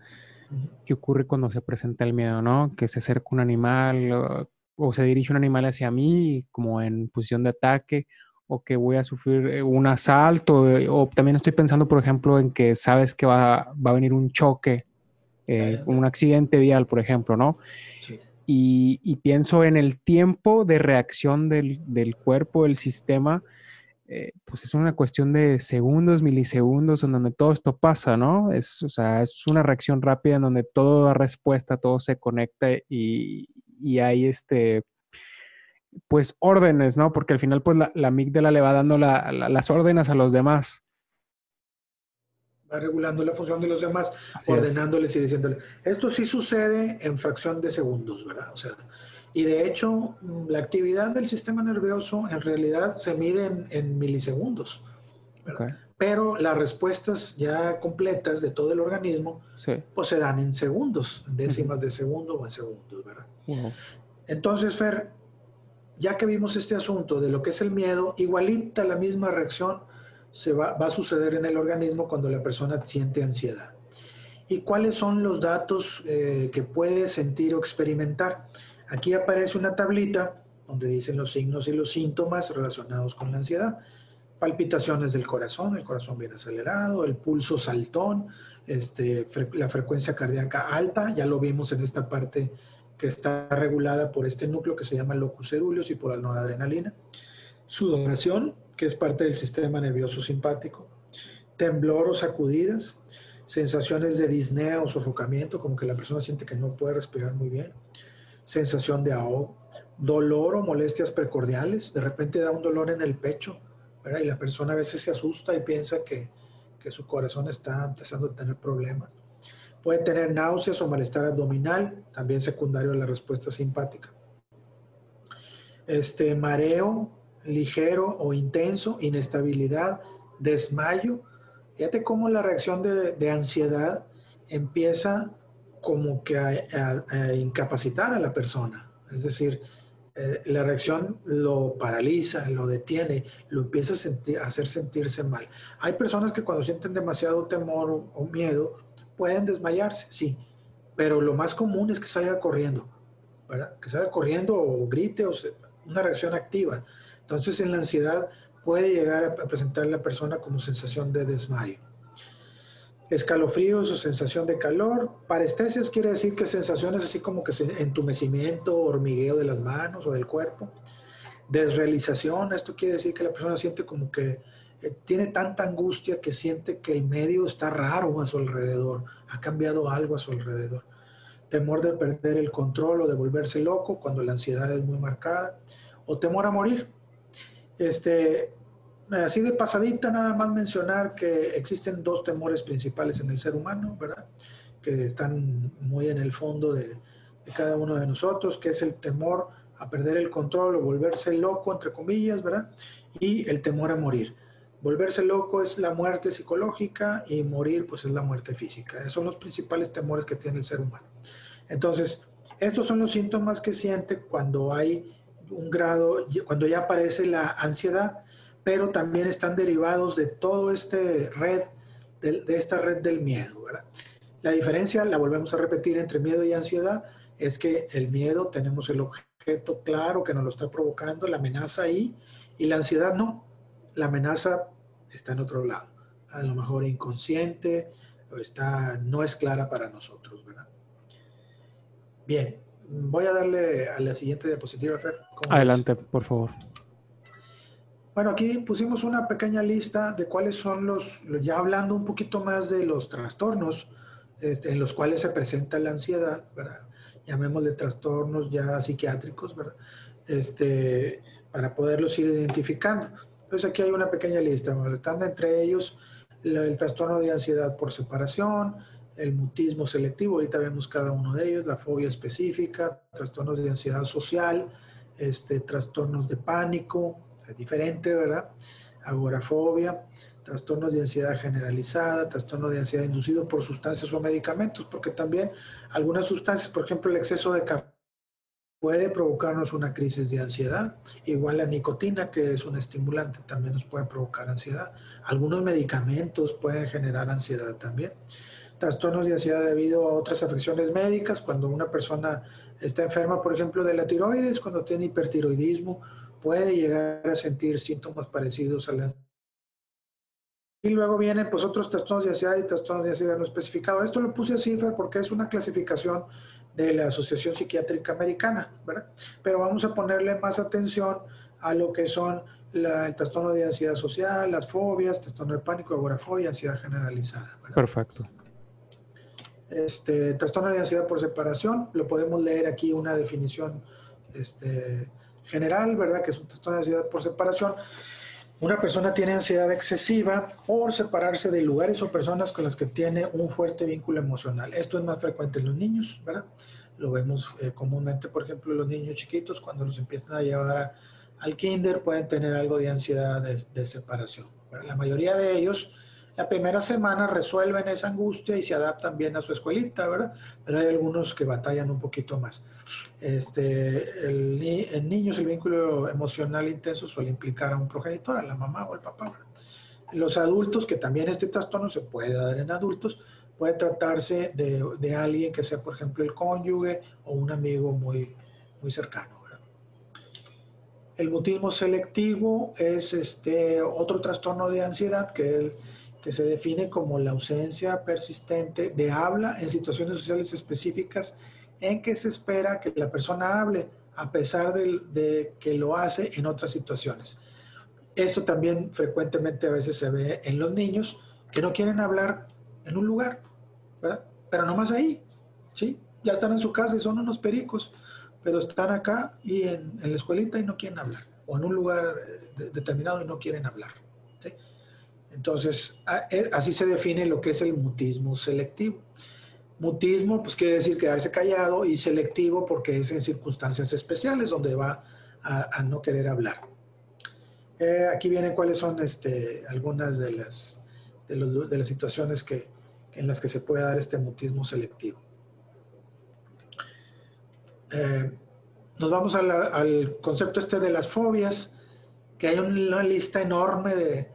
que ocurre cuando se presenta el miedo, ¿no? Que se acerca un animal o, se dirige un animal hacia mí como en posición de ataque o que voy a sufrir eh, un asalto o también estoy pensando, por ejemplo, en que sabes que va, va a venir un choque eh, un accidente vial, por ejemplo, ¿no? Sí. Y, pienso en el tiempo de reacción del, cuerpo, del sistema, eh, pues es una cuestión de segundos, milisegundos en donde todo esto pasa, ¿no? Es, o sea, es una reacción rápida en donde todo da respuesta, todo se conecta y, hay este, pues órdenes, ¿no? Porque al final, pues la, la amígdala le va dando las órdenes a los demás. Va regulando la función de los demás, ordenándoles y diciéndoles. Esto sí sucede en fracción de segundos, ¿verdad? O sea, y de hecho, mm, la actividad del sistema nervioso en realidad se mide en, milisegundos. Pero las respuestas ya completas de todo el organismo, pues se dan en segundos, en décimas de segundo o en segundos, ¿verdad? Entonces, Fer, ya que vimos este asunto de lo que es el miedo, igualita la misma reacción se va, a suceder en el organismo cuando la persona siente ansiedad. ¿Y cuáles son los datos eh, que puede sentir o experimentar? Aquí aparece una tablita donde dicen los signos y los síntomas relacionados con la ansiedad. Palpitaciones del corazón, el corazón bien acelerado, el pulso saltón, este, la frecuencia cardíaca alta, ya lo vimos en esta parte que está regulada por este núcleo que se llama locus ceruleus y por la noradrenalina. Sudoración, que es parte del sistema nervioso simpático. Temblor o sacudidas, sensaciones de disnea o sofocamiento, como que la persona siente que no puede respirar muy bien sensación de ahogo, dolor o molestias precordiales, de repente da un dolor en el pecho, y la persona a veces se asusta y piensa que, su corazón está empezando a tener problemas. Puede tener náuseas o malestar abdominal, también secundario a la respuesta simpática. Este mareo ligero o intenso, inestabilidad, desmayo. Fíjate cómo la reacción de, ansiedad empieza como que a, incapacitar a la persona. Es decir, eh, la reacción lo paraliza, lo detiene, lo empieza a, hacer sentirse mal. Hay personas que cuando sienten demasiado temor o, miedo pueden desmayarse, sí, pero lo más común es que salga corriendo, ¿verdad? que salga corriendo o grite o una reacción activa. Entonces en la ansiedad puede llegar a presentar la persona como sensación de desmayo escalofríos o sensación de calor. Parestesias quiere decir que sensaciones así como que entumecimiento, hormigueo de las manos o del cuerpo. Desrealización, esto quiere decir que la persona siente como que tiene tanta angustia que siente que el medio está raro a su alrededor, ha cambiado algo a su alrededor. Temor de perder el control o de volverse loco cuando la ansiedad es muy marcada. O temor a morir. Este, Así de pasadita, nada más mencionar que existen dos temores principales en el ser humano, ¿verdad? Que están muy en el fondo de, cada uno de nosotros, que es el temor a perder el control o volverse loco, entre comillas, ¿verdad? Y el temor a morir. Volverse loco es la muerte psicológica y morir pues es la muerte física. Esos son los principales temores que tiene el ser humano. Entonces, estos son los síntomas que siente cuando hay un grado, cuando ya aparece la ansiedad pero también están derivados de todo este red, de, esta red del miedo. La diferencia, la volvemos a repetir, entre miedo y ansiedad es que el miedo tenemos el objeto claro que nos lo está provocando, la amenaza ahí, y la ansiedad no. La amenaza está en otro lado, a lo mejor inconsciente, o está, no es clara para nosotros, ¿verdad? Bien, voy a darle a la siguiente diapositiva, Fer. Adelante, por favor. Bueno, aquí pusimos una pequeña lista de cuáles son los, ya hablando un poquito más de los trastornos este, en los cuales se presenta la ansiedad, ¿verdad? Llamémosle trastornos ya psiquiátricos, ¿verdad? Este, para poderlos ir identificando. Entonces aquí hay una pequeña lista, están entre ellos el trastorno de ansiedad por separación, el mutismo selectivo, ahorita vemos cada uno de ellos, la fobia específica, trastornos de ansiedad social, este, trastornos de pánico, es diferente, ¿verdad? Agorafobia, trastornos de ansiedad generalizada, trastornos de ansiedad inducido por sustancias o medicamentos, porque también algunas sustancias, por ejemplo, el exceso de café puede provocarnos una crisis de ansiedad. Igual la nicotina, que es un estimulante, también nos puede provocar ansiedad. Algunos medicamentos pueden generar ansiedad también. Trastornos de ansiedad debido a otras afecciones médicas, cuando una persona está enferma, por ejemplo, de la tiroides, cuando tiene hipertiroidismo puede llegar a sentir síntomas parecidos a las... Y luego vienen pues otros trastornos de ansiedad y trastornos de ansiedad no especificados. Esto lo puse así, porque es una clasificación de la Asociación Psiquiátrica Americana, ¿verdad? Pero vamos a ponerle más atención a lo que son el trastorno de ansiedad social, las fobias, trastorno de pánico, agorafobia, ansiedad generalizada. Perfecto. Este, trastorno de ansiedad por separación, lo podemos leer aquí una definición este, general, ¿verdad? Que es un trastorno de ansiedad por separación. Una persona tiene ansiedad excesiva por separarse de lugares o personas con las que tiene un fuerte vínculo emocional. Esto es más frecuente en los niños, ¿verdad? Lo vemos eh, comúnmente, por ejemplo, los niños chiquitos, cuando los empiezan a llevar al kinder, pueden tener algo de ansiedad de, separación. La mayoría de ellos la primera semana resuelven esa angustia y se adaptan bien a su escuelita, ¿verdad? Pero hay algunos que batallan un poquito más. Este, el, en niños el vínculo emocional intenso suele implicar a un progenitor, a la mamá o el papá. Los adultos, que también este trastorno se puede dar en adultos, puede tratarse de, de alguien que sea, por ejemplo, el cónyuge o un amigo muy, muy cercano. El mutismo selectivo es este, otro trastorno de ansiedad que es que se define como la ausencia persistente de habla en situaciones sociales específicas en que se espera que la persona hable a pesar de, que lo hace en otras situaciones. Esto también frecuentemente a veces se ve en los niños que no quieren hablar en un lugar, ¿verdad? pero no más ahí, ¿sí? Ya están en su casa y son unos pericos, pero están acá y en, la escuelita y no quieren hablar, o en un lugar eh, determinado y no quieren hablar. Entonces, e, así se define lo que es el mutismo selectivo. Mutismo, pues quiere decir quedarse callado y selectivo porque es en circunstancias especiales donde va a, no querer hablar. Eh, aquí vienen cuáles son este, algunas de las, de, las situaciones que, en las que se puede dar este mutismo selectivo. Eh, nos vamos al concepto este de las fobias, que hay una lista enorme de,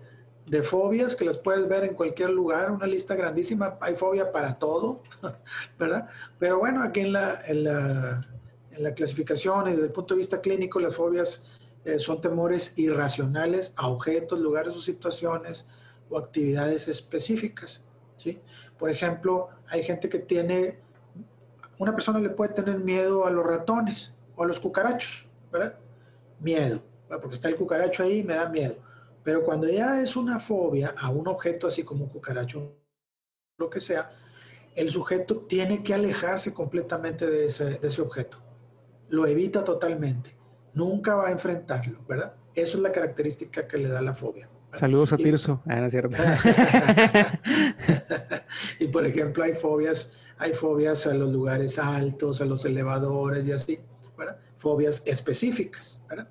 de fobias que las puedes ver en cualquier lugar, una lista grandísima, hay fobia para todo, ¿verdad? Pero bueno, aquí en la, en la, en la clasificación desde el punto de vista clínico, las fobias eh, son temores irracionales a objetos, lugares o situaciones o actividades específicas, ¿sí? Por ejemplo, hay gente que tiene, una persona le puede tener miedo a los ratones o a los cucarachos, ¿verdad? Miedo, porque está el cucaracho ahí y me da miedo pero cuando ya es una fobia a un objeto así como un cucaracho, lo que sea, el sujeto tiene que alejarse completamente de ese, objeto. Lo evita totalmente. Nunca va a enfrentarlo, ¿verdad? Eso es la característica que le da la fobia. Saludos a Tirso. Ah, no es cierto. y por ejemplo, hay fobias, hay fobias a los lugares altos, a los elevadores y así, ¿verdad? Fobias específicas, ¿verdad?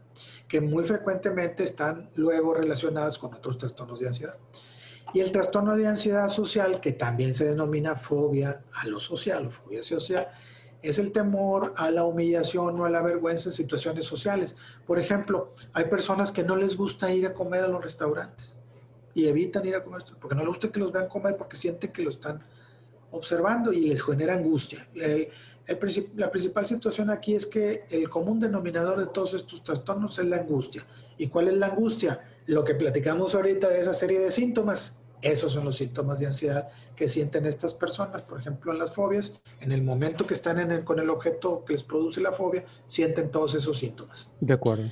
Que muy frecuentemente están luego relacionadas con otros trastornos de ansiedad. Y el trastorno de ansiedad social, que también se denomina fobia a lo social o fobia social, es el temor a la humillación o a la vergüenza en situaciones sociales. Por ejemplo, hay personas que no les gusta ir a comer a los restaurantes y evitan ir a comer porque no les gusta que los vean comer porque sienten que lo están observando y les genera angustia la principal situación aquí es que el común denominador de todos estos trastornos es la angustia. ¿Y cuál es la angustia? Lo que platicamos ahorita de esa serie de síntomas. Esos son los síntomas de ansiedad que sienten estas personas, por ejemplo, en las fobias. En el momento que están con el objeto que les produce la fobia, sienten todos esos síntomas. De acuerdo.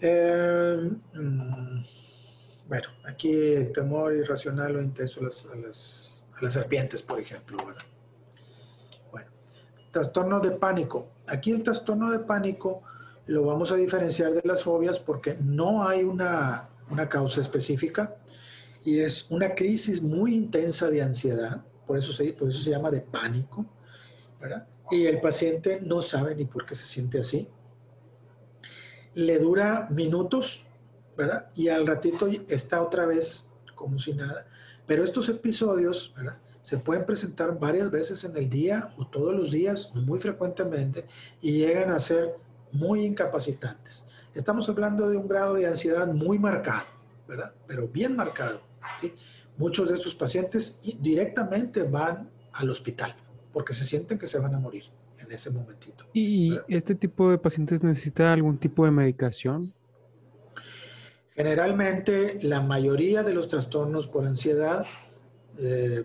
Eh, mm, bueno, aquí el temor irracional o intenso a las, a las, a las serpientes, por ejemplo. ¿verdad? Trastorno de pánico. Aquí el trastorno de pánico lo vamos a diferenciar de las fobias porque no hay una, causa específica y es una crisis muy intensa de ansiedad, por eso se, por eso se llama de pánico, ¿verdad? Y el paciente no sabe ni por qué se siente así. Le dura minutos, ¿verdad? Y al ratito está otra vez como si nada. Pero estos episodios, ¿verdad? Se pueden presentar varias veces en el día o todos los días o muy frecuentemente y llegan a ser muy incapacitantes. Estamos hablando de un grado de ansiedad muy marcado, ¿verdad? Pero bien marcado. ¿sí? Muchos de estos pacientes directamente van al hospital porque se sienten que se van a morir en ese momentito. ¿Y este tipo de pacientes necesita algún tipo de medicación? Generalmente, la mayoría de los trastornos por ansiedad eh,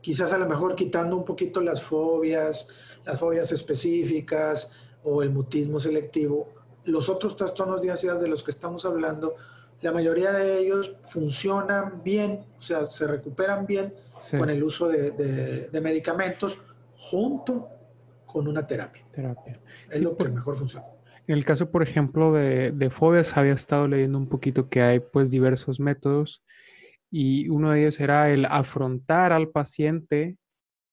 quizás a lo mejor quitando un poquito las fobias, las fobias específicas o el mutismo selectivo, los otros trastornos de ansiedad de los que estamos hablando, la mayoría de ellos funcionan bien, o sea, se recuperan bien con el uso de, medicamentos junto con una terapia. Terapia. Es lo que mejor funciona. En el caso, por ejemplo, de, de, fobias, había estado leyendo un poquito que hay pues diversos métodos y uno de ellos era el afrontar al paciente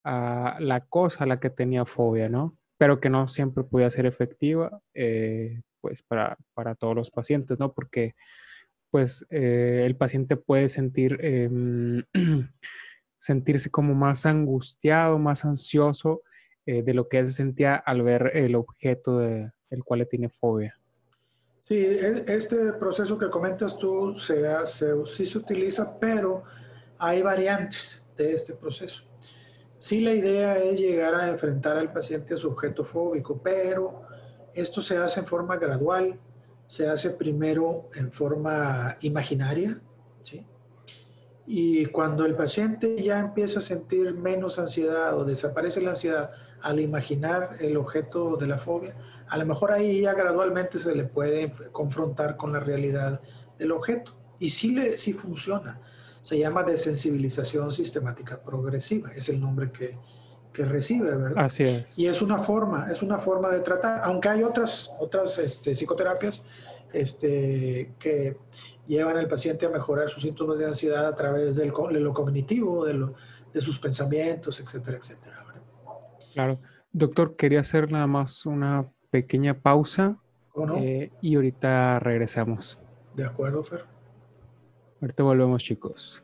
a la cosa a la que tenía fobia, ¿no? Pero que no siempre podía ser efectiva, eh, pues para, para, todos los pacientes, ¿no? Porque pues eh, el paciente puede sentir, em, sentirse como más angustiado, más ansioso eh, de lo que se sentía al ver el objeto del cual le tiene fobia. Sí, este proceso que comentas tú se, sí se utiliza, pero hay variantes de este proceso. Sí, la idea es llegar a enfrentar al paciente a su objeto fóbico, pero esto se hace en forma gradual, se hace primero en forma imaginaria, ¿sí? Y cuando el paciente ya empieza a sentir menos ansiedad o desaparece la ansiedad al imaginar el objeto de la fobia, a lo mejor ahí ya gradualmente se le puede confrontar con la realidad del objeto. Y sí, le, sí funciona. Se llama desensibilización sistemática progresiva, es el nombre que, que recibe, ¿verdad? Así es. Y es una forma, es una forma de tratar, aunque hay otras, otras este, psicoterapias este, que llevan al paciente a mejorar sus síntomas de ansiedad a través del, de lo cognitivo, de, lo, de sus pensamientos, etcétera, etcétera. Claro. Doctor, quería hacer nada más una pequeña pausa. Eh, y ahorita regresamos. De acuerdo, Fer. Ahorita volvemos, chicos.